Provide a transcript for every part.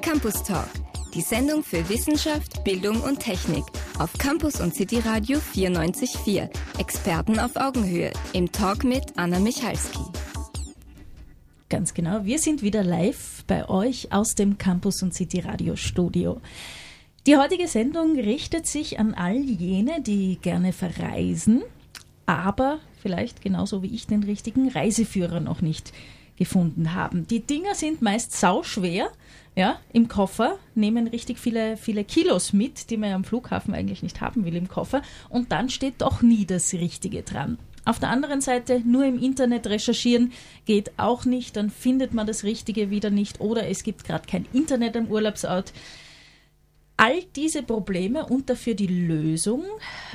Campus Talk, die Sendung für Wissenschaft, Bildung und Technik auf Campus und City Radio 94.4. Experten auf Augenhöhe im Talk mit Anna Michalski. Ganz genau, wir sind wieder live bei euch aus dem Campus und City Radio Studio. Die heutige Sendung richtet sich an all jene, die gerne verreisen, aber vielleicht genauso wie ich den richtigen Reiseführer noch nicht gefunden haben. Die Dinger sind meist sauschwer, ja, im Koffer, nehmen richtig viele, viele Kilos mit, die man ja am Flughafen eigentlich nicht haben will im Koffer, und dann steht doch nie das Richtige dran. Auf der anderen Seite nur im Internet recherchieren geht auch nicht, dann findet man das Richtige wieder nicht oder es gibt gerade kein Internet am Urlaubsort. All diese Probleme und dafür die Lösung,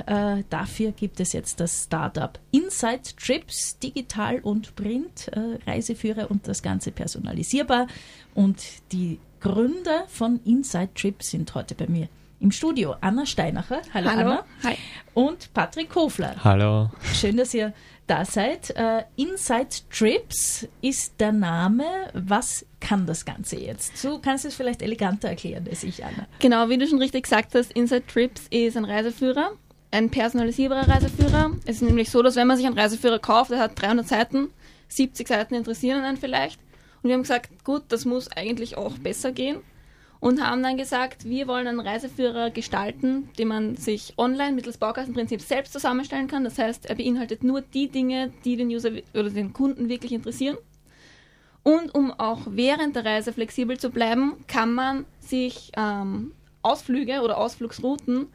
äh, dafür gibt es jetzt das Startup Inside Trips, digital und Print, äh, Reiseführer und das Ganze personalisierbar. Und die Gründer von Inside Trips sind heute bei mir im Studio. Anna Steinacher, hallo, hallo. Anna. Hi. Und Patrick Kofler. Hallo. Schön, dass ihr da seid. Uh, Inside Trips ist der Name. Was kann das Ganze jetzt? Du kannst es vielleicht eleganter erklären als ich, Anna. Genau, wie du schon richtig gesagt hast, Inside Trips ist ein Reiseführer, ein personalisierbarer Reiseführer. Es ist nämlich so, dass wenn man sich einen Reiseführer kauft, der hat 300 Seiten, 70 Seiten interessieren einen vielleicht. Und wir haben gesagt, gut, das muss eigentlich auch besser gehen und haben dann gesagt, wir wollen einen Reiseführer gestalten, den man sich online mittels Baukastenprinzip selbst zusammenstellen kann. Das heißt, er beinhaltet nur die Dinge, die den User oder den Kunden wirklich interessieren. Und um auch während der Reise flexibel zu bleiben, kann man sich ähm, Ausflüge oder Ausflugsrouten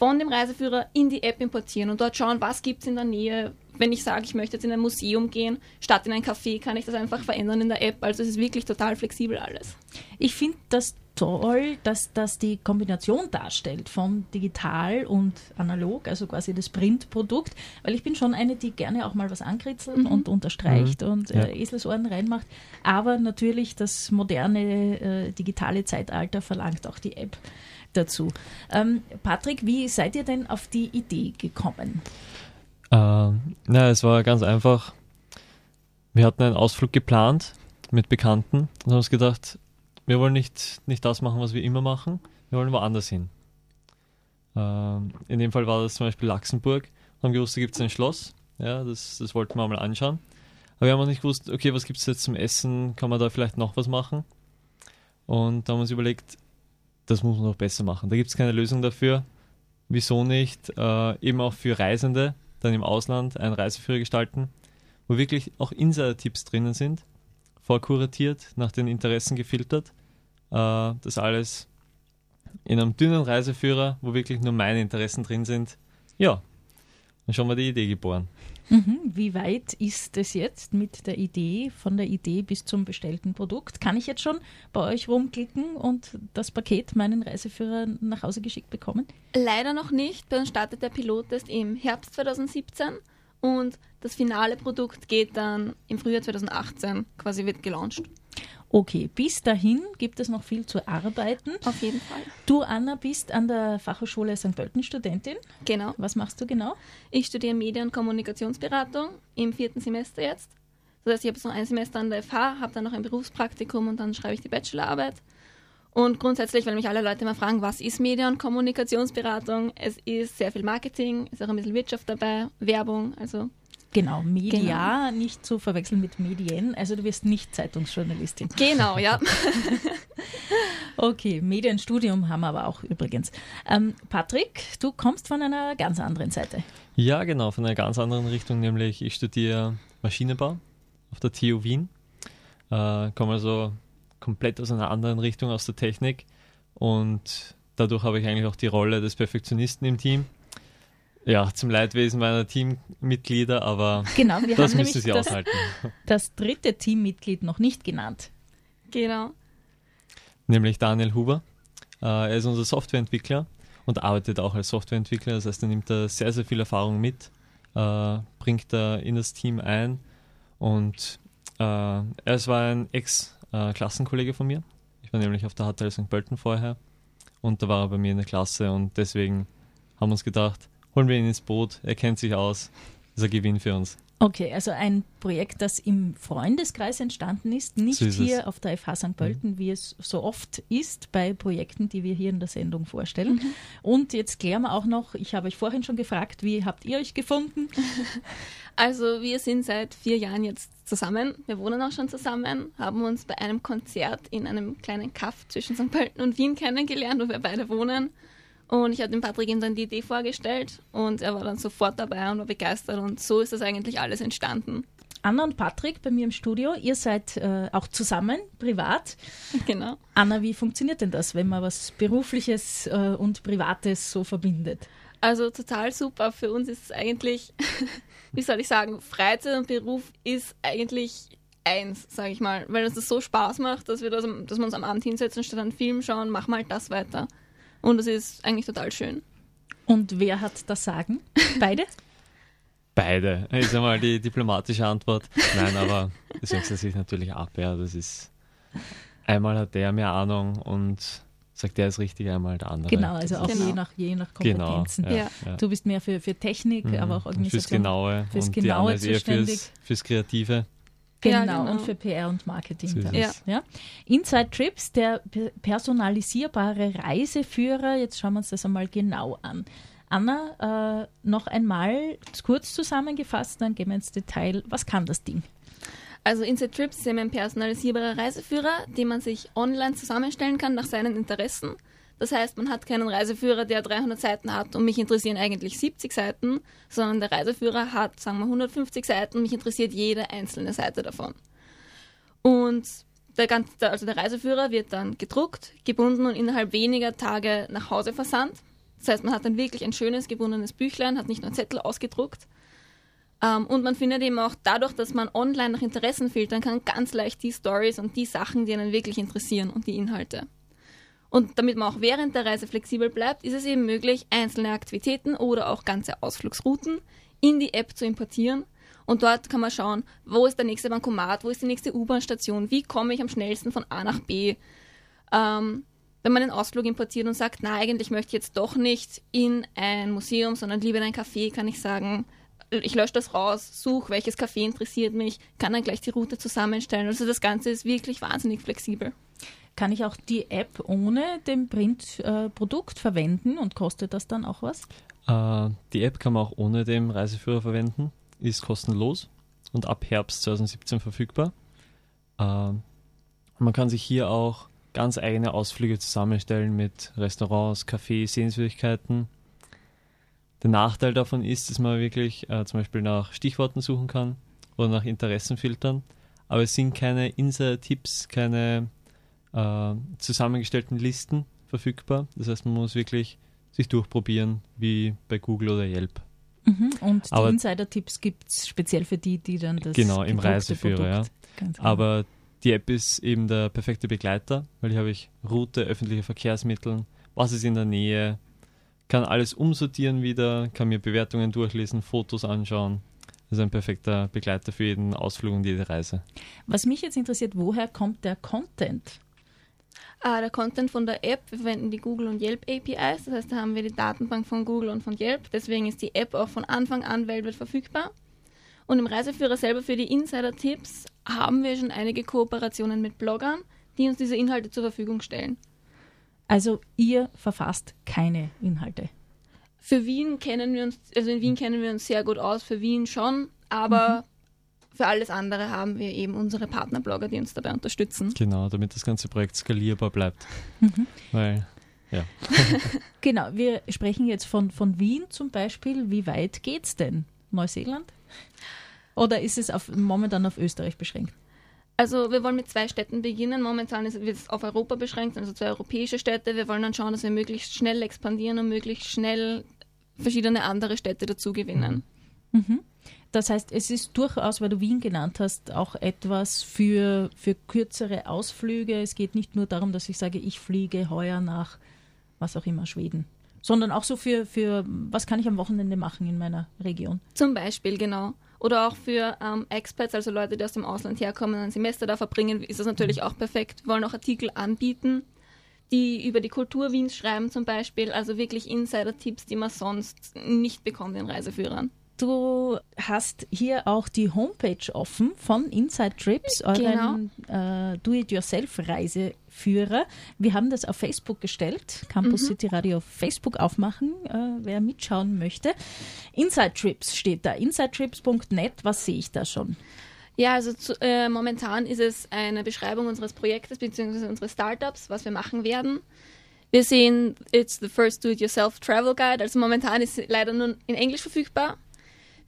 von dem Reiseführer in die App importieren und dort schauen, was gibt es in der Nähe. Wenn ich sage, ich möchte jetzt in ein Museum gehen, statt in ein Café, kann ich das einfach verändern in der App. Also es ist wirklich total flexibel alles. Ich finde das toll, dass das die Kombination darstellt von digital und analog, also quasi das Printprodukt, weil ich bin schon eine, die gerne auch mal was ankritzelt mhm. und unterstreicht mhm. und äh, Eselsohren reinmacht, aber natürlich das moderne äh, digitale Zeitalter verlangt auch die App dazu. Ähm, Patrick, wie seid ihr denn auf die Idee gekommen? Ähm, na, es war ganz einfach. Wir hatten einen Ausflug geplant mit Bekannten und haben uns gedacht, wir wollen nicht, nicht das machen, was wir immer machen, wir wollen woanders hin. Ähm, in dem Fall war das zum Beispiel Luxemburg. Wir haben gewusst, da gibt es ein Schloss, ja, das, das wollten wir mal anschauen. Aber wir haben auch nicht gewusst, okay, was gibt es jetzt zum Essen, kann man da vielleicht noch was machen? Und da haben wir uns überlegt, das muss man noch besser machen. Da gibt es keine Lösung dafür. Wieso nicht äh, eben auch für Reisende dann im Ausland einen Reiseführer gestalten, wo wirklich auch Insider-Tipps drinnen sind, vorkuratiert, nach den Interessen gefiltert äh, das alles in einem dünnen Reiseführer, wo wirklich nur meine Interessen drin sind. Ja, dann schon mal die Idee geboren. Mhm. Wie weit ist es jetzt mit der Idee, von der Idee bis zum bestellten Produkt? Kann ich jetzt schon bei euch rumklicken und das Paket, meinen Reiseführer, nach Hause geschickt bekommen? Leider noch nicht. Bei uns startet der Pilottest im Herbst 2017 und das finale Produkt geht dann im Frühjahr 2018, quasi wird gelauncht. Okay, bis dahin gibt es noch viel zu arbeiten. Auf jeden Fall. Du, Anna, bist an der Fachhochschule St. Pölten Studentin. Genau. Was machst du genau? Ich studiere Medien- und Kommunikationsberatung im vierten Semester jetzt. Das heißt, ich habe jetzt noch ein Semester an der FH, habe dann noch ein Berufspraktikum und dann schreibe ich die Bachelorarbeit. Und grundsätzlich, weil mich alle Leute immer fragen, was ist Medien- und Kommunikationsberatung? Es ist sehr viel Marketing, ist auch ein bisschen Wirtschaft dabei, Werbung, also Genau, Media, genau. nicht zu verwechseln mit Medien. Also du wirst nicht Zeitungsjournalistin. Genau, ja. okay, Medienstudium haben wir aber auch übrigens. Ähm, Patrick, du kommst von einer ganz anderen Seite. Ja, genau, von einer ganz anderen Richtung, nämlich ich studiere Maschinenbau auf der TU Wien. Äh, komme also komplett aus einer anderen Richtung, aus der Technik. Und dadurch habe ich eigentlich auch die Rolle des Perfektionisten im Team ja, zum Leidwesen meiner Teammitglieder, aber genau, wir das haben müssen sie das, aushalten. Das dritte Teammitglied noch nicht genannt. Genau. Nämlich Daniel Huber. Äh, er ist unser Softwareentwickler und arbeitet auch als Softwareentwickler. Das heißt, er nimmt da sehr, sehr viel Erfahrung mit, äh, bringt da in das Team ein und äh, er war ein Ex-Klassenkollege von mir. Ich war nämlich auf der HTL St. Pölten vorher und da war er bei mir in der Klasse und deswegen haben wir uns gedacht, holen wir ihn ins Boot, er kennt sich aus, das ist ein Gewinn für uns. Okay, also ein Projekt, das im Freundeskreis entstanden ist, nicht So ist hier es. auf der FH St. Pölten, wie es so oft ist bei Projekten, die wir hier in der Sendung vorstellen. Und jetzt klären wir auch noch, ich habe euch vorhin schon gefragt, wie habt ihr euch gefunden? Also wir sind seit vier Jahren jetzt zusammen. Wir wohnen auch schon zusammen, haben uns bei einem Konzert in einem kleinen Kaff zwischen St. Pölten und Wien kennengelernt, wo wir beide wohnen. Und ich habe dem Patrick ihm dann die Idee vorgestellt und er war dann sofort dabei und war begeistert und so ist das eigentlich alles entstanden. Anna und Patrick bei mir im Studio, ihr seid äh, auch zusammen, privat. Genau. Anna, wie funktioniert denn das, wenn man was Berufliches äh, und Privates so verbindet? Also total super. Für uns ist es eigentlich, wie soll ich sagen, Freizeit und Beruf ist eigentlich eins, sage ich mal, weil es das so Spaß macht, dass wir das, dass wir uns am Abend hinsetzen, statt einen Film schauen, machen wir halt das weiter. Und das ist eigentlich total schön. Und wer hat das Sagen? Beide? Beide. Ist einmal die diplomatische Antwort. Nein, aber das wechselt sich natürlich ab. Ja, das ist einmal hat der mehr Ahnung und sagt der ist richtig, einmal der andere. Genau, also auch Genau. je nach, je nach Genau. Kompetenzen. Ja, Ja. ja. Du bist mehr für, für Technik, Mhm. aber auch Organisation. Fürs Genaue. fürs und die Genaue andere ist eher zuständig. fürs, fürs Kreative. Genau, Ja, genau. und für PR und Marketing. So es. Ja. Inside Trips, der pe- personalisierbare Reiseführer. Jetzt schauen wir uns das einmal genau an. Anna, äh, noch einmal kurz zusammengefasst, dann gehen wir ins Detail. Was kann das Ding? Also Inside Trips ist eben ein personalisierbarer Reiseführer, den man sich online zusammenstellen kann nach seinen Interessen. Das heißt, man hat keinen Reiseführer, der 300 Seiten hat und mich interessieren eigentlich 70 Seiten, sondern der Reiseführer hat, sagen wir, 150 Seiten und mich interessiert jede einzelne Seite davon. Und der, ganze, also der Reiseführer wird dann gedruckt, gebunden und innerhalb weniger Tage nach Hause versandt. Das heißt, man hat dann wirklich ein schönes gebundenes Büchlein, hat nicht nur Zettel ausgedruckt. Ähm, und man findet eben auch dadurch, dass man online nach Interessen filtern kann, ganz leicht die Stories und die Sachen, die einen wirklich interessieren und die Inhalte. Und damit man auch während der Reise flexibel bleibt, ist es eben möglich, einzelne Aktivitäten oder auch ganze Ausflugsrouten in die App zu importieren. Und dort kann man schauen, wo ist der nächste Bankomat, wo ist die nächste U-Bahn-Station, wie komme ich am schnellsten von A nach B. Ähm, wenn man den Ausflug importiert und sagt, na, eigentlich möchte ich jetzt doch nicht in ein Museum, sondern lieber in ein Café, kann ich sagen, ich lösche das raus, suche, welches Café interessiert mich, kann dann gleich die Route zusammenstellen. Also das Ganze ist wirklich wahnsinnig flexibel. Kann ich auch die App ohne dem Printprodukt verwenden und kostet das dann auch was? Äh, die App kann man auch ohne den Reiseführer verwenden, ist kostenlos und ab Herbst 2017 verfügbar. Äh, man kann sich hier auch ganz eigene Ausflüge zusammenstellen mit Restaurants, Cafés, Sehenswürdigkeiten. Der Nachteil davon ist, dass man wirklich äh, zum Beispiel nach Stichworten suchen kann oder nach Interessen filtern, aber es sind keine Insider-Tipps, keine äh, zusammengestellten Listen verfügbar. Das heißt, man muss wirklich sich durchprobieren, wie bei Google oder Yelp. Mhm. Und die Insider-Tipps gibt es speziell für die, die dann das Genau, im Reiseführer. Ganz genau. Aber die App ist eben der perfekte Begleiter, weil hier habe ich Route, öffentliche Verkehrsmittel, was ist in der Nähe, kann alles umsortieren wieder, kann mir Bewertungen durchlesen, Fotos anschauen. Das ist ein perfekter Begleiter für jeden Ausflug und jede Reise. Was mich jetzt interessiert, woher kommt der Content? Ah, der Content von der App, wir verwenden die Google und Yelp APIs, das heißt, da haben wir die Datenbank von Google und von Yelp, deswegen ist die App auch von Anfang an weltweit verfügbar. Und im Reiseführer selber für die Insider-Tipps haben wir schon einige Kooperationen mit Bloggern, die uns diese Inhalte zur Verfügung stellen. Also ihr verfasst keine Inhalte. Für Wien kennen wir uns, also in Wien kennen wir uns sehr gut aus, für Wien schon, aber für alles andere haben wir eben unsere Partnerblogger, die uns dabei unterstützen. Genau, damit das ganze Projekt skalierbar bleibt. Weil, ja. Genau, wir sprechen jetzt von, von Wien zum Beispiel. Wie weit geht's denn? Neuseeland? Oder ist es auf, momentan auf Österreich beschränkt? Also wir wollen mit zwei Städten beginnen. Momentan ist wird es auf Europa beschränkt, also zwei europäische Städte. Wir wollen dann schauen, dass wir möglichst schnell expandieren und möglichst schnell verschiedene andere Städte dazu gewinnen. Mhm. Das heißt, es ist durchaus, weil du Wien genannt hast, auch etwas für, für kürzere Ausflüge. Es geht nicht nur darum, dass ich sage, ich fliege heuer nach, was auch immer, Schweden, sondern auch so für, für was kann ich am Wochenende machen in meiner Region. Zum Beispiel, genau. Oder auch für ähm, Expats, also Leute, die aus dem Ausland herkommen ein Semester da verbringen, ist das natürlich auch perfekt. Wollen auch Artikel anbieten, die über die Kultur Wiens schreiben zum Beispiel. Also wirklich Insider-Tipps, die man sonst nicht bekommt in Reiseführern. Du hast hier auch die Homepage offen von Inside Trips, euren genau. äh, Do-it-yourself-Reiseführer. Wir haben das auf Facebook gestellt. Campus mhm. City Radio Facebook aufmachen, äh, wer mitschauen möchte. Inside Trips steht da. InsideTrips.net, was sehe ich da schon? Ja, also zu, äh, momentan ist es eine Beschreibung unseres Projektes bzw. unseres Startups, was wir machen werden. Wir sehen, it's the first do-it-yourself Travel Guide. Also momentan ist es leider nur in Englisch verfügbar.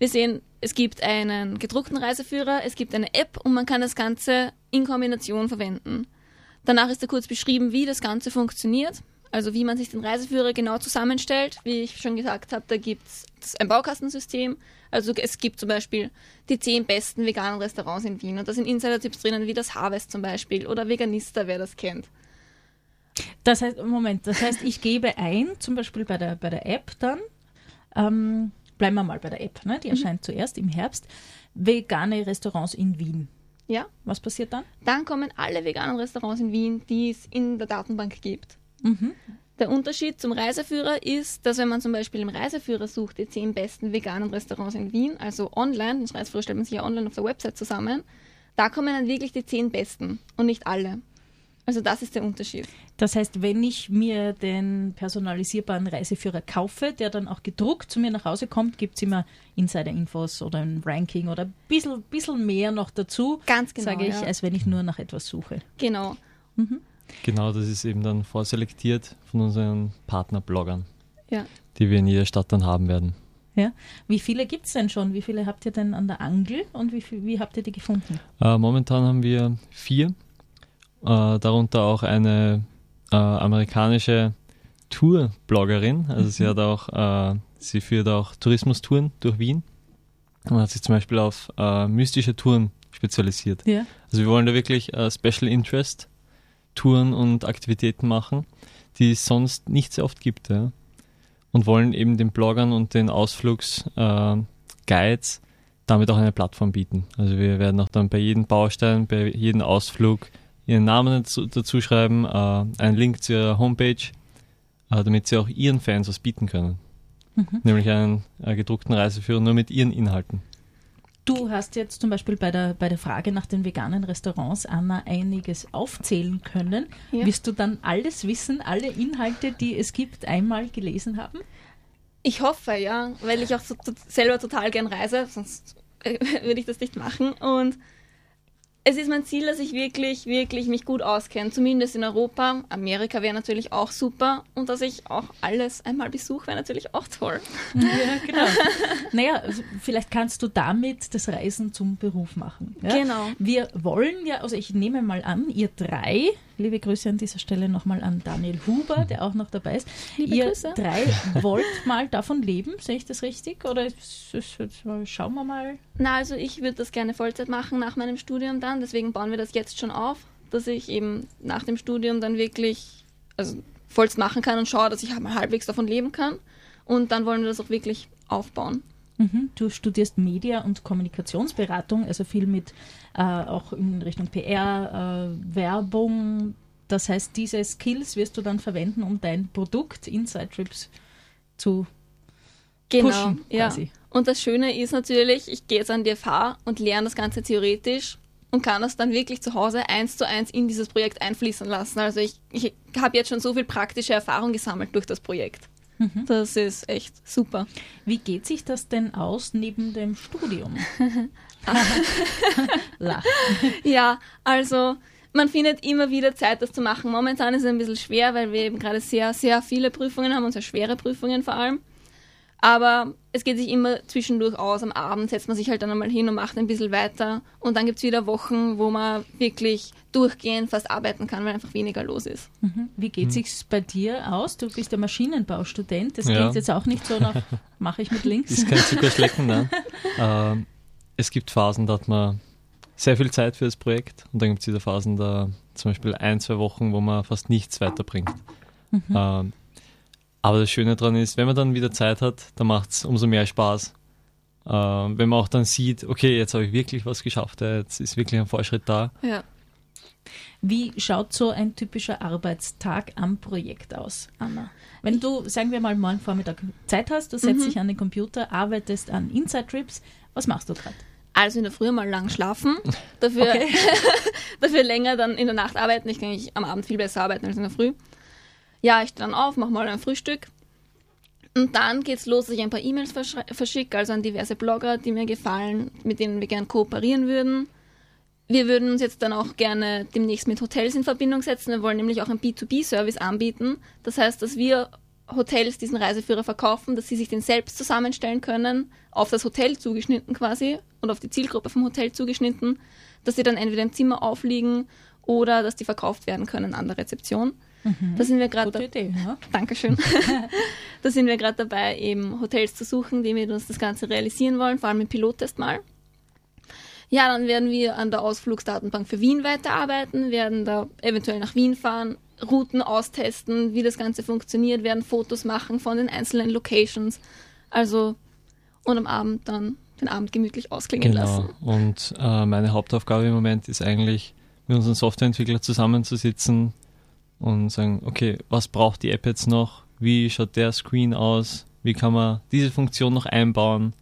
Wir sehen, es gibt einen gedruckten Reiseführer, es gibt eine App und man kann das Ganze in Kombination verwenden. Danach ist da kurz beschrieben, wie das Ganze funktioniert. Also wie man sich den Reiseführer genau zusammenstellt. Wie ich schon gesagt habe, da gibt es ein Baukastensystem. Also es gibt zum Beispiel die zehn besten veganen Restaurants in Wien. Und da sind Insider-Tipps drinnen, wie das Harvest zum Beispiel oder Veganista, wer das kennt. Das heißt, Moment, das heißt, ich gebe ein, zum Beispiel bei der, bei der App dann, ähm, bleiben wir mal bei der App, ne? die mhm. erscheint zuerst im Herbst, vegane Restaurants in Wien. Ja. Was passiert dann? Dann kommen alle veganen Restaurants in Wien, die es in der Datenbank gibt. Mhm. Der Unterschied zum Reiseführer ist, dass wenn man zum Beispiel im Reiseführer sucht, die zehn besten veganen Restaurants in Wien, also online, das Reiseführer stellt man sich ja online auf der Website zusammen, da kommen dann wirklich die zehn besten und nicht alle. Also das ist der Unterschied. Das heißt, wenn ich mir den personalisierbaren Reiseführer kaufe, der dann auch gedruckt zu mir nach Hause kommt, gibt es immer Insider-Infos oder ein Ranking oder ein bisschen, bisschen mehr noch dazu, Ganz genau, sage ich, ja. als wenn ich nur nach etwas suche. Genau. Mhm. Genau, das ist eben dann vorselektiert von unseren Partnerbloggern, ja. die wir in jeder Stadt dann haben werden. Ja. Wie viele gibt es denn schon? Wie viele habt ihr denn an der Angel und wie, wie habt ihr die gefunden? Äh, momentan haben wir vier, äh, darunter auch eine äh, amerikanische Tour-Bloggerin. Also mhm. sie hat auch, äh, sie führt auch Tourismustouren durch Wien und hat sich zum Beispiel auf äh, mystische Touren spezialisiert. Ja. Also wir wollen da wirklich äh, Special Interest Touren und Aktivitäten machen, die es sonst nicht sehr oft gibt. Ja? Und wollen eben den Bloggern und den Ausflugsguides äh, damit auch eine Plattform bieten. Also wir werden auch dann bei jedem Baustein, bei jedem Ausflug ihren Namen dazu, dazu schreiben, äh, einen Link zu ihrer Homepage, äh, damit sie auch ihren Fans was bieten können. Mhm. Nämlich einen äh, gedruckten Reiseführer nur mit ihren Inhalten. Du hast jetzt zum Beispiel bei der, bei der Frage nach den veganen Restaurants, Anna, einiges aufzählen können. Ja. Wirst du dann alles wissen, alle Inhalte, die es gibt, einmal gelesen haben? Ich hoffe, ja, weil ich auch so, selber total gern reise, sonst äh, würde ich das nicht machen. Und es ist mein Ziel, dass ich wirklich, wirklich mich gut auskenne, zumindest in Europa. Amerika wäre natürlich auch super und dass ich auch alles einmal besuche, wäre natürlich auch toll. Ja, genau. naja, vielleicht kannst du damit das Reisen zum Beruf machen. Ja? Genau. Wir wollen ja, also ich nehme mal an, ihr drei Liebe Grüße an dieser Stelle nochmal an Daniel Huber, der auch noch dabei ist. Liebe Ihr Grüße. drei wollt mal davon leben, sehe ich das richtig? Oder schauen wir mal? Na, also ich würde das gerne Vollzeit machen nach meinem Studium dann. Deswegen bauen wir das jetzt schon auf, dass ich eben nach dem Studium dann wirklich also Vollzeit machen kann und schaue, dass ich mal halbwegs davon leben kann. Und dann wollen wir das auch wirklich aufbauen. Mhm. Du studierst Media- und Kommunikationsberatung, also viel mit äh, auch in Richtung PR, äh, Werbung. Das heißt, diese Skills wirst du dann verwenden, um dein Produkt Inside Trips zu genau, pushen. Quasi. Ja. Und das Schöne ist natürlich, ich gehe jetzt an die FH und lerne das Ganze theoretisch und kann das dann wirklich zu Hause eins zu eins in dieses Projekt einfließen lassen. Also ich, ich habe jetzt schon so viel praktische Erfahrung gesammelt durch das Projekt. Mhm. Das ist echt super. Wie geht sich das denn aus neben dem Studium? Ja, also man findet immer wieder Zeit, das zu machen. Momentan ist es ein bisschen schwer, weil wir eben gerade sehr, sehr viele Prüfungen haben und sehr schwere Prüfungen vor allem. Aber es geht sich immer zwischendurch aus. Am Abend setzt man sich halt dann einmal hin und macht ein bisschen weiter. Und dann gibt es wieder Wochen, wo man wirklich durchgehend fast arbeiten kann, weil einfach weniger los ist. Mhm. Wie geht mhm. sich's bei dir aus? Du bist der Maschinenbaustudent. Das ja. klingt jetzt auch nicht so nach, mache ich mit links. Ist kein Zuckerschlecken, nein. ähm, es gibt Phasen, da hat man sehr viel Zeit für das Projekt und dann gibt es wieder Phasen, da zum Beispiel ein, zwei Wochen, wo man fast nichts weiterbringt. Mhm. Ähm, aber das Schöne daran ist, wenn man dann wieder Zeit hat, dann macht es umso mehr Spaß. Äh, wenn man auch dann sieht, okay, jetzt habe ich wirklich was geschafft, jetzt ist wirklich ein Fortschritt da. Ja. Wie schaut so ein typischer Arbeitstag am Projekt aus, Anna? Wenn du, sagen wir mal, morgen Vormittag Zeit hast, du setzt Mhm. dich an den Computer, arbeitest an Inside Trips, was machst du gerade? Also in der Früh mal lang schlafen, dafür, Okay. dafür länger dann in der Nacht arbeiten. Ich kann eigentlich am Abend viel besser arbeiten als in der Früh. Ja, ich stehe dann auf, mache mal ein Frühstück. Und dann geht's los, dass ich ein paar E-Mails verschicke, also an diverse Blogger, die mir gefallen, mit denen wir gern kooperieren würden. Wir würden uns jetzt dann auch gerne demnächst mit Hotels in Verbindung setzen. Wir wollen nämlich auch einen B2B-Service anbieten. Das heißt, dass wir Hotels diesen Reiseführer verkaufen, dass sie sich den selbst zusammenstellen können, auf das Hotel zugeschnitten quasi und auf die Zielgruppe vom Hotel zugeschnitten, dass sie dann entweder im Zimmer aufliegen oder dass die verkauft werden können an der Rezeption. Da sind wir gerade Gute Idee, ja? Dankeschön. da sind wir gerade dabei, eben Hotels zu suchen, die mit uns das Ganze realisieren wollen, vor allem im Pilottest mal. Ja, dann werden wir an der Ausflugsdatenbank für Wien weiterarbeiten, werden da eventuell nach Wien fahren, Routen austesten, wie das Ganze funktioniert, werden Fotos machen von den einzelnen Locations. Also, und am Abend dann den Abend gemütlich ausklingen Genau. lassen. Und äh, meine Hauptaufgabe im Moment ist eigentlich, mit unseren Softwareentwicklern zusammenzusitzen und sagen, okay, was braucht die App jetzt noch? Wie schaut der Screen aus? Wie kann man diese Funktion noch einbauen?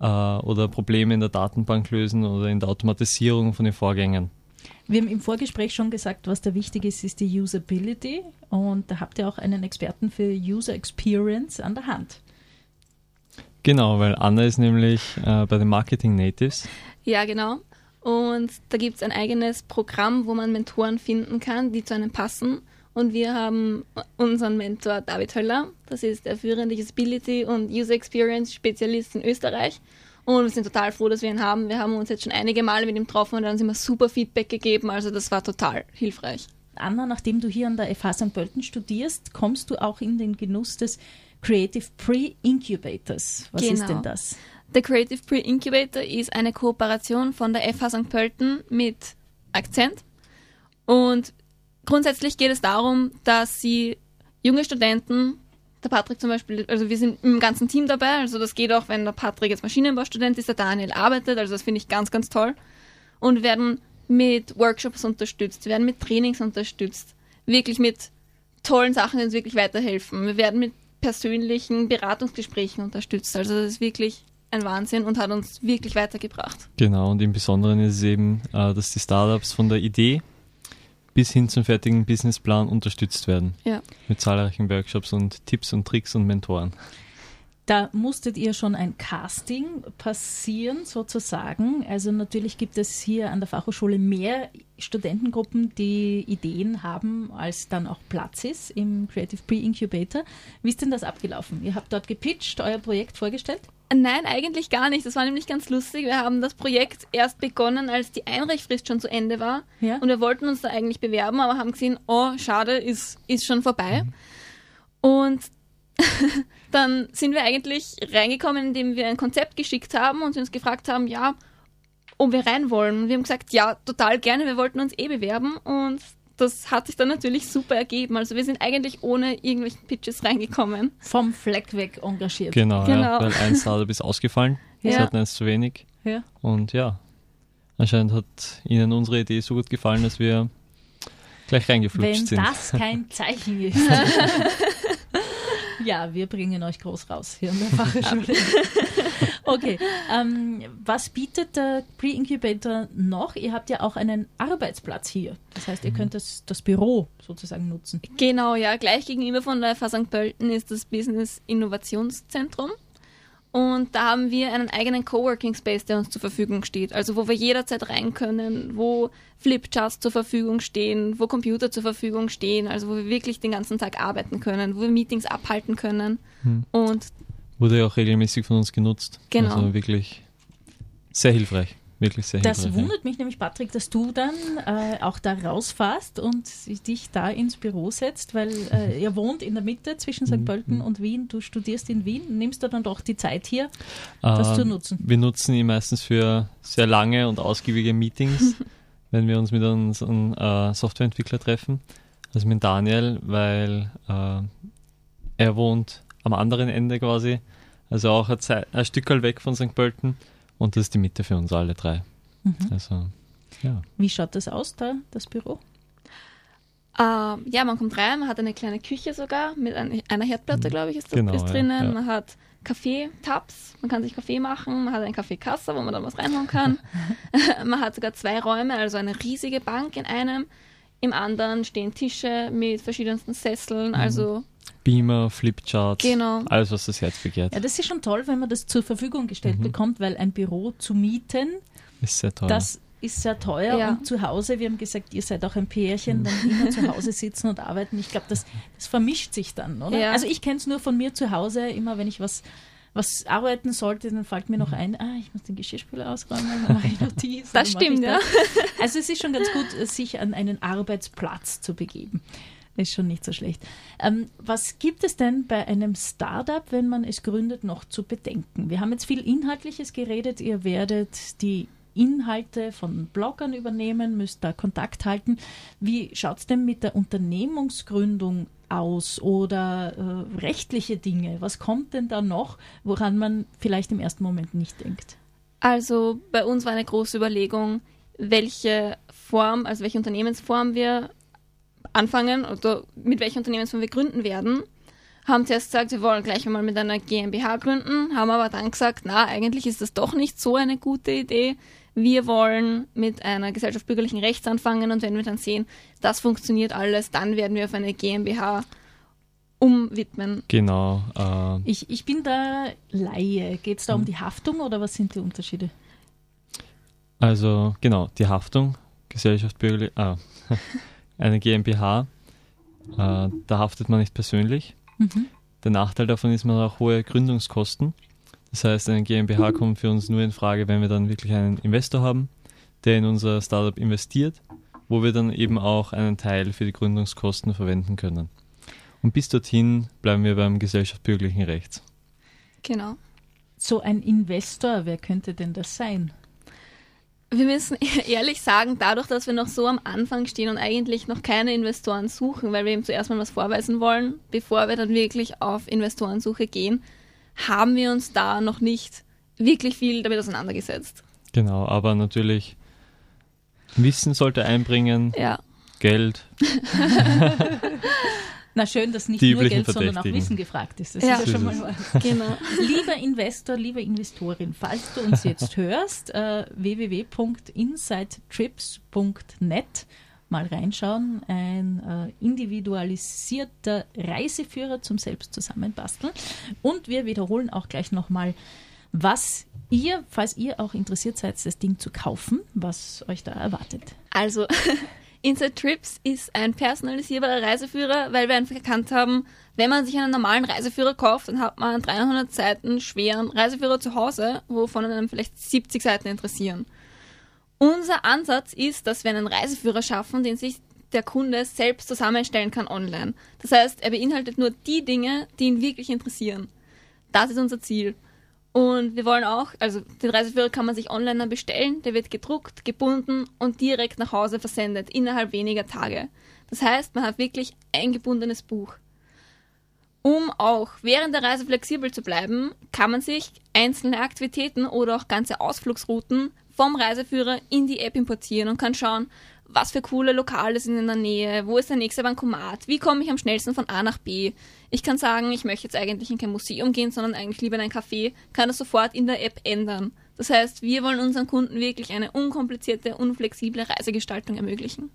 Äh, oder Probleme in der Datenbank lösen oder in der Automatisierung von den Vorgängen. Wir haben im Vorgespräch schon gesagt, was da wichtig ist, ist die Usability. Und da habt ihr auch einen Experten für User Experience an der Hand. Genau, weil Anna ist nämlich äh, bei den Marketing Natives. Ja, genau. Und da gibt es ein eigenes Programm, wo man Mentoren finden kann, die zu einem passen. Und wir haben unseren Mentor David Höller. Das ist der führende Usability und User Experience Spezialist in Österreich. Und wir sind total froh, dass wir ihn haben. Wir haben uns jetzt schon einige Male mit ihm getroffen und er hat uns immer super Feedback gegeben. Also das war total hilfreich. Anna, nachdem du hier an der FH St. Pölten studierst, kommst du auch in den Genuss des Creative Pre-Incubators. Was ist Genau. denn das? Der Creative Pre-Incubator ist eine Kooperation von der FH St. Pölten mit Akzent. Und grundsätzlich geht es darum, dass sie junge Studenten, der Patrick zum Beispiel, also wir sind im ganzen Team dabei, also das geht auch, wenn der Patrick jetzt Maschinenbaustudent ist, der Daniel arbeitet, also das finde ich ganz, ganz toll. Und werden mit Workshops unterstützt, werden mit Trainings unterstützt, wirklich mit tollen Sachen, die uns wirklich weiterhelfen. Wir werden mit persönlichen Beratungsgesprächen unterstützt. Also das ist wirklich ein Wahnsinn und hat uns wirklich weitergebracht. Genau, und im Besonderen ist es eben, äh, dass die Startups von der Idee bis hin zum fertigen Businessplan unterstützt werden. Ja. Mit zahlreichen Workshops und Tipps und Tricks und Mentoren. Da musstet ihr schon ein Casting passieren, sozusagen. Also natürlich gibt es hier an der Fachhochschule mehr Studentengruppen, die Ideen haben, als dann auch Platz ist im Creative Pre-Incubator. Wie ist denn das abgelaufen? Ihr habt dort gepitcht, euer Projekt vorgestellt? Nein, eigentlich gar nicht. Das war nämlich ganz lustig. Wir haben das Projekt erst begonnen, als die Einreichfrist schon zu Ende war. Ja. Und wir wollten uns da eigentlich bewerben, aber haben gesehen, oh, schade, ist, ist schon vorbei. Und dann sind wir eigentlich reingekommen, indem wir ein Konzept geschickt haben und sie uns gefragt haben, ja, ob wir rein wollen. Und wir haben gesagt, ja, total gerne, wir wollten uns eh bewerben und das hat sich dann natürlich super ergeben. Also wir sind eigentlich ohne irgendwelchen Pitches reingekommen. Vom Fleck weg engagiert. Genau, Genau. Ja, weil ein Startup ist ausgefallen. Sie Ja. hatten eins zu wenig. Ja. Und ja, anscheinend hat Ihnen unsere Idee so gut gefallen, dass wir gleich reingeflutscht Wenn sind. das kein Zeichen ist. Ja, wir bringen euch groß raus hier in der Fachhochschule. Okay, ähm, was bietet der Pre-Incubator noch? Ihr habt ja auch einen Arbeitsplatz hier. Das heißt, ihr könnt das, das Büro sozusagen nutzen. Genau, ja. Gleich gegenüber von der FH St. Pölten ist das Business Innovationszentrum. Und da haben wir einen eigenen Coworking Space, der uns zur Verfügung steht. Also wo wir jederzeit rein können, wo Flipcharts zur Verfügung stehen, wo Computer zur Verfügung stehen, also wo wir wirklich den ganzen Tag arbeiten können, wo wir Meetings abhalten können. Hm. Und Wurde ja auch regelmäßig von uns genutzt. Genau. Also wirklich sehr hilfreich. Wirklich sehr Das hilfreich. ja. wundert mich nämlich, Patrick, dass du dann äh, auch da rausfährst und dich da ins Büro setzt, weil äh, ihr wohnt in der Mitte zwischen St. Mhm. Pölten und Wien. Du studierst in Wien. Nimmst du dann doch die Zeit hier, das zu Ähm, nutzen? Wir nutzen ihn meistens für sehr lange und ausgiebige Meetings, wenn wir uns mit unseren äh, Softwareentwickler treffen. Also mit Daniel, weil äh, er wohnt am anderen Ende quasi, also auch ein, Zei- ein Stückerl weg von St. Pölten und das ist die Mitte für uns alle drei. Mhm. Also Ja. Wie schaut das aus, da, das Büro? Äh, ja, man kommt rein, man hat eine kleine Küche sogar mit ein, einer Herdplatte, glaube ich, ist, da, Genau, ist ja, drinnen. ja. Man hat Kaffeetabs, man kann sich Kaffee machen, man hat eine Kaffeekasse, wo man dann was reinhauen kann. man hat sogar zwei Räume, also eine riesige Bank in einem. Im anderen stehen Tische mit verschiedensten Sesseln, Mhm. also Beamer, Flipcharts, Genau. alles, was das Herz begehrt. Ja, das ist schon toll, wenn man das zur Verfügung gestellt bekommt, weil ein Büro zu mieten, Ist sehr toll. das ist sehr teuer Ja. und zu Hause, wir haben gesagt, ihr seid auch ein Pärchen, dann immer zu Hause sitzen und arbeiten. Ich glaube, das, das vermischt sich dann, oder? Ja. Also ich kenne es nur von mir zu Hause, immer wenn ich was, was arbeiten sollte, dann fällt mir noch ein, ah, ich muss den Geschirrspüler ausräumen, dann mache ich. Das dann mache ich stimmt, ja. Also es ist schon ganz gut, sich an einen Arbeitsplatz zu begeben. Ist schon nicht so schlecht. Ähm, was gibt es denn bei einem Startup, wenn man es gründet, noch zu bedenken? Wir haben jetzt viel Inhaltliches geredet. Ihr werdet die Inhalte von Bloggern übernehmen, müsst da Kontakt halten. Wie schaut es denn mit der Unternehmensgründung aus oder äh, rechtliche Dinge? Was kommt denn da noch, woran man vielleicht im ersten Moment nicht denkt? Also bei uns war eine große Überlegung, welche Form, also welche Unternehmensform wir anfangen oder mit welcher Unternehmensform wir gründen werden. Haben zuerst gesagt, wir wollen gleich mal mit einer GmbH gründen, haben aber dann gesagt, na, eigentlich ist das doch nicht so eine gute Idee. Wir wollen mit einer Gesellschaft bürgerlichen Rechts anfangen und wenn wir dann sehen, das funktioniert alles, dann werden wir auf eine GmbH umwidmen. genau. Äh, Ich, ich bin da Laie. Geht es da um die Haftung oder was sind die Unterschiede? also, genau, die Haftung, Gesellschaft bürgerlich, ah, eine GmbH, äh, da haftet man nicht persönlich. Mhm. Der Nachteil davon ist, man hat auch hohe Gründungskosten. Das heißt, eine GmbH kommt für uns nur in Frage, wenn wir dann wirklich einen Investor haben, der in unser Startup investiert, wo wir dann eben auch einen Teil für die Gründungskosten verwenden können. Und bis dorthin bleiben wir beim Gesellschaft bürgerlichen Rechts. Genau. So ein Investor, wer könnte denn das sein? Wir müssen ehrlich sagen, dadurch, dass wir noch so am Anfang stehen und eigentlich noch keine Investoren suchen, weil wir eben zuerst mal was vorweisen wollen, bevor wir dann wirklich auf Investorensuche gehen, haben wir uns da noch nicht wirklich viel damit auseinandergesetzt. Genau, aber natürlich Wissen sollte einbringen, Ja, Geld. Na schön, dass nicht nur Geld, sondern auch. Wissen gefragt ist. Das Ja. ist ja schon mal was. genau. Lieber Investor, liebe Investorin, falls du uns jetzt hörst, äh, www.insidetrips.net mal reinschauen. Ein äh, individualisierter Reiseführer zum selbst zusammenbasteln. Und wir wiederholen auch gleich nochmal, was ihr, falls ihr auch interessiert seid, das Ding zu kaufen, was euch da erwartet. Also, Inside Trips ist ein personalisierbarer Reiseführer, weil wir einfach erkannt haben, wenn man sich einen normalen Reiseführer kauft, dann hat man einen 300 Seiten schweren Reiseführer zu Hause, wovon einem vielleicht 70 Seiten interessieren. Unser Ansatz ist, dass wir einen Reiseführer schaffen, den sich der Kunde selbst zusammenstellen kann online. Das heißt, er beinhaltet nur die Dinge, die ihn wirklich interessieren. Das ist unser Ziel. Und wir wollen auch, also den Reiseführer kann man sich online dann bestellen, der wird gedruckt, gebunden und direkt nach Hause versendet, innerhalb weniger Tage. Das heißt, man hat wirklich ein gebundenes Buch. Um auch während der Reise flexibel zu bleiben, kann man sich einzelne Aktivitäten oder auch ganze Ausflugsrouten vom Reiseführer in die App importieren und kann schauen, was für coole Lokale sind in der Nähe, wo ist der nächste Bankomat, wie komme ich am schnellsten von A nach B. Ich kann sagen, ich möchte jetzt eigentlich in kein Museum gehen, sondern eigentlich lieber in ein Café, kann das sofort in der App ändern. Das heißt, wir wollen unseren Kunden wirklich eine unkomplizierte, unflexible Reisegestaltung ermöglichen.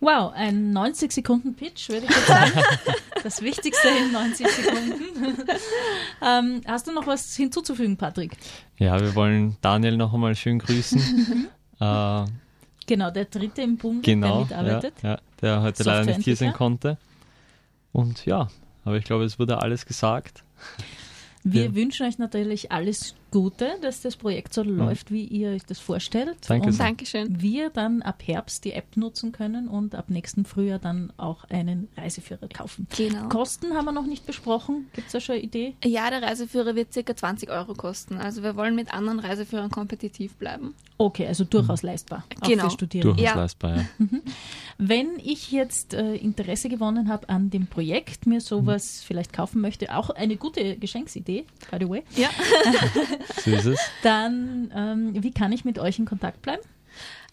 Wow, ein 90-Sekunden-Pitch, würde ich jetzt sagen. Das Wichtigste in 90 Sekunden. ähm, hast du noch was hinzuzufügen, Patrick? Ja, wir wollen Daniel noch einmal schön grüßen. äh, Genau, der dritte im Bunde, genau, der ja, mitarbeitet. ja, der heute leider nicht hier sein konnte. Und ja, aber ich glaube, es wurde alles gesagt. Wir Ja. wünschen euch natürlich alles Gute, dass das Projekt so läuft, wie ihr euch das vorstellt. Danke und. Dankeschön. wir dann ab Herbst die App nutzen können und ab nächsten Frühjahr dann auch einen Reiseführer kaufen. Genau. Kosten haben wir noch nicht besprochen. Gibt es da schon eine Idee? Ja, der Reiseführer wird ca. 20 Euro kosten. Also wir wollen mit anderen Reiseführern kompetitiv bleiben. Okay, also durchaus leistbar. Auch Genau. für Studierende. Durchaus Ja. leistbar, ja. Wenn ich jetzt äh, Interesse gewonnen habe an dem Projekt, mir sowas Mhm. vielleicht kaufen möchte, auch eine gute Geschenksidee, by the way, Ja. So ist es. dann ähm, wie kann ich mit euch in Kontakt bleiben?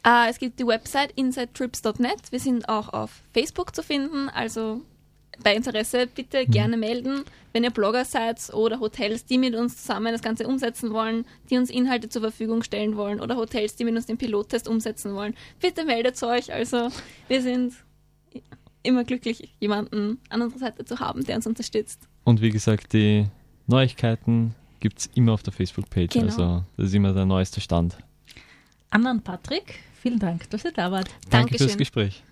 Äh, es gibt die Website insidetrips.net. Wir sind auch auf Facebook zu finden, also bei Interesse bitte Mhm. gerne melden, wenn ihr Blogger seid oder Hotels, die mit uns zusammen das Ganze umsetzen wollen, die uns Inhalte zur Verfügung stellen wollen oder Hotels, die mit uns den Pilottest umsetzen wollen. Bitte meldet euch. Also wir sind immer glücklich, jemanden an unserer Seite zu haben, der uns unterstützt. Und wie gesagt, die Neuigkeiten gibt es immer auf der Facebook-Page. Genau. Also das ist immer der neueste Stand. Anna und Patrick, vielen Dank, dass ihr da wart. Danke fürs Dankeschön. Gespräch.